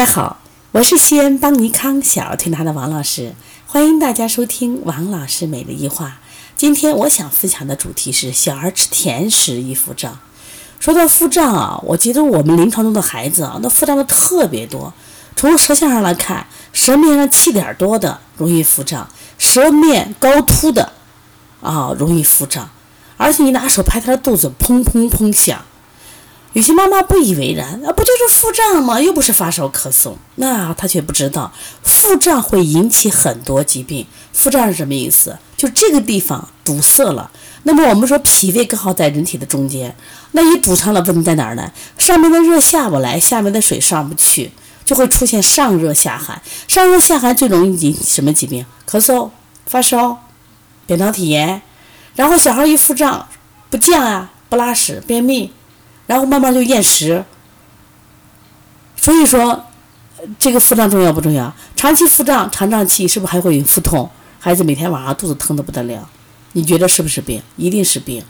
大家好，我是西安邦尼康小儿推拿的王老师，欢迎大家收听王老师每日一话。今天我想分享的主题是小儿吃甜食易腹胀。说到腹胀啊，我觉得我们临床中的孩子啊，那腹胀的特别多。从舌象上来看，舌面上气点多的容易腹胀，舌面高凸的啊容易腹胀，而且你拿手拍他的肚子，砰砰砰响。有些妈妈不以为然，啊，不就是腹胀吗？又不是发烧咳嗽，那她却不知道，腹胀会引起很多疾病。腹胀是什么意思？就这个地方堵塞了。那么我们说脾胃刚好在人体的中间，那一堵上了，问题在哪儿呢？上面的热下不来，下面的水上不去，就会出现上热下寒。上热下寒最容易引起什么疾病？咳嗽、发烧、扁桃体炎，然后小孩一腹胀，不降啊，不拉屎，便秘。然后慢慢就厌食，所以说，这个腹胀重要不重要？长期腹胀、肠胀气是不是还会有腹痛？孩子每天晚上肚子疼得不得了，你觉得是不是病？一定是病。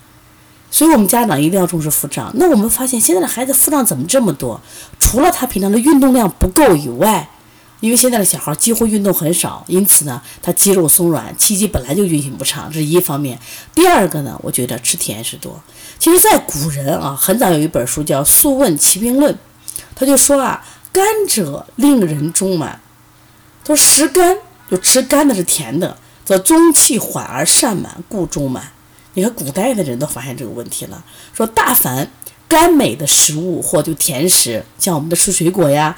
所以我们家长一定要重视腹胀。那我们发现现在的孩子腹胀怎么这么多？除了他平常的运动量不够以外。因为现在的小孩几乎运动很少，因此呢，他肌肉松软，气机本来就运行不畅，这是一方面。第二个呢，我觉得吃甜食多。其实，在古人啊，很早有一本书叫《素问·齐病论》，他就说啊，甘者令人中满。他说食甘就吃甘的是甜的，则中气缓而善满，故中满。你看古代的人都发现这个问题了，说大凡甘美的食物或就甜食，像我们的吃水果呀。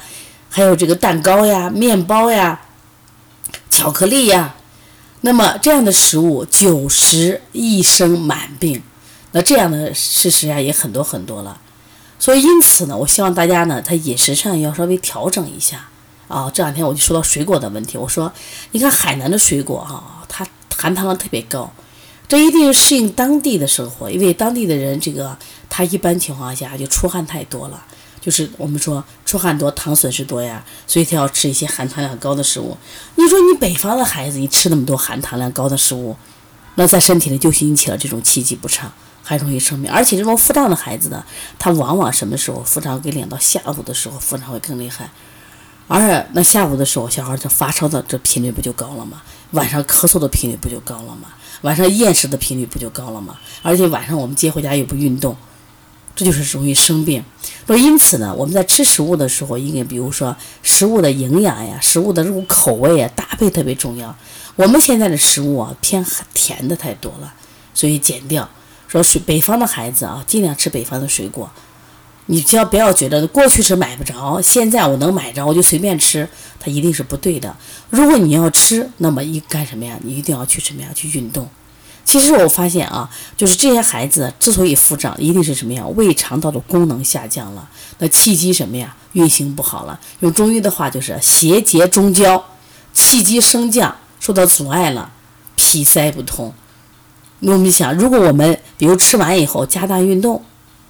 还有这个蛋糕呀、面包呀、巧克力呀，那么这样的食物久食易生满病，那这样的事实呀也很多很多了。所以因此呢，我希望大家呢，在饮食上要稍微调整一下啊。这两天我就说到水果的问题，我说你看海南的水果哈，它含糖量特别高，这一定适应当地的生活，因为当地的人这个他一般情况下就出汗太多了。就是我们说出汗多，糖损失多呀，所以他要吃一些含糖量高的食物。你说你北方的孩子，你吃那么多含糖量高的食物，那在身体里就引起了这种气机不畅，还容易生病。而且这种腹胀的孩子呢，他往往什么时候腹胀？给领到下午的时候，腹胀会更厉害。而且那下午的时候，小孩儿这发烧的这频率不就高了吗？晚上咳嗽的频率不就高了吗？晚上厌食的频率不就高了吗？而且晚上我们接回家又不运动。这就是容易生病。说因此呢，我们在吃食物的时候，应该比如说食物的营养呀，食物的这种口味啊，搭配特别重要。我们现在的食物啊，偏甜的太多了，所以减掉。说水北方的孩子啊，尽量吃北方的水果。你只要不要觉得过去是买不着，现在我能买着，我就随便吃，它一定是不对的。如果你要吃，那么一干什么呀？你一定要去什么呀？去运动。其实我发现啊，就是这些孩子之所以腹胀，一定是什么呀？胃肠道的功能下降了，那气机什么呀？运行不好了。用中医的话就是邪结中焦，气机升降受到阻碍了，脾塞不通。我们想，如果我们比如吃完以后加大运动，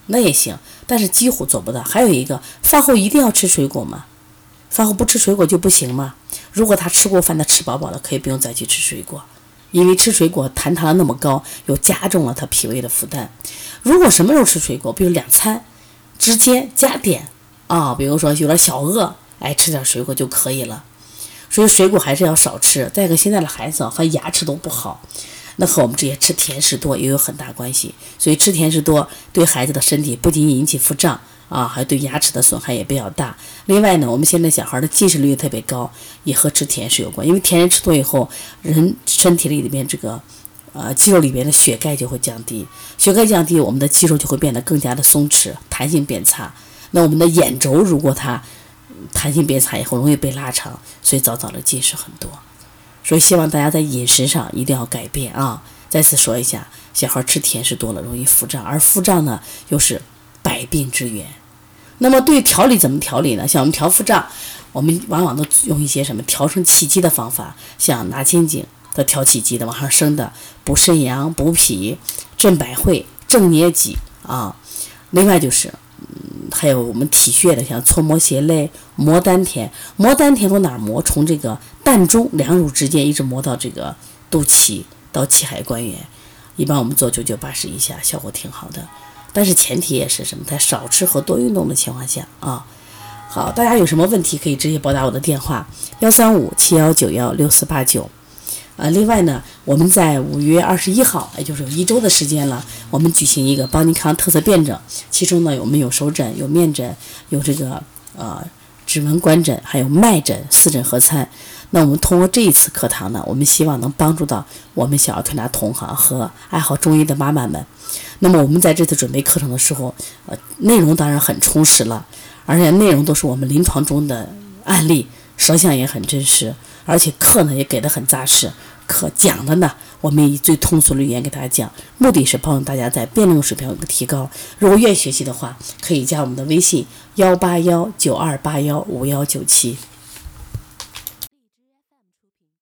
那也行，但是几乎做不到。还有一个，饭后一定要吃水果吗？饭后不吃水果就不行吗？如果他吃过饭，他吃饱饱了，可以不用再去吃水果。因为吃水果含糖那么高，又加重了他脾胃的负担。如果什么时候吃水果，比如两餐之间加点啊，比如说有点小饿，哎，吃点水果就可以了。所以水果还是要少吃。再一个，现在的孩子和牙齿都不好，那和我们这些吃甜食多也有很大关系。所以吃甜食多对孩子的身体不仅引起腹胀。啊，还对牙齿的损害也比较大。另外呢，我们现在小孩的近视率特别高，也和吃甜食有关。因为甜食吃多以后，人身体里里面这个，呃，肌肉里面的血钙就会降低，血钙降低，我们的肌肉就会变得更加的松弛，弹性变差。那我们的眼轴如果它弹性变差以后，容易被拉长，所以早早的近视很多。所以希望大家在饮食上一定要改变啊！再次说一下，小孩吃甜食多了容易腹胀，而腹胀呢又是百病之源。那么对调理怎么调理呢？像我们调腹胀，我们往往都用一些什么调升气机的方法，像拿肩颈的调气机的往上升的，补肾阳、补脾、镇百会、正捏脊啊。另外就是，嗯，还有我们体穴的，像搓摩胁肋、摩丹田。摩丹田从哪儿磨？从这个膻中两乳之间一直磨到这个肚脐到气海关元。一般我们做九九八十一下，效果挺好的。但是前提也是什么？在少吃和多运动的情况下啊。好，大家有什么问题可以直接拨打我的电话幺三五七幺九幺六四八九。呃，另外呢，我们在五月二十一号，也就是有一周的时间了，我们举行一个邦尼康特色辩证，其中呢，我们有手诊、有面诊、有这个呃指纹观诊，还有脉诊四诊合参。那我们通过这一次课堂呢，我们希望能帮助到我们小儿推拿同行和爱好中医的妈妈们。那么我们在这次准备课程的时候，呃，内容当然很充实了，而且内容都是我们临床中的案例，舌象也很真实。而且课呢也给的很扎实，课讲的呢，我们以最通俗的语言给大家讲，目的是帮助大家在辩论水平有个提高。如果愿意学习的话，可以加我们的微信幺八幺九二八幺五幺九七。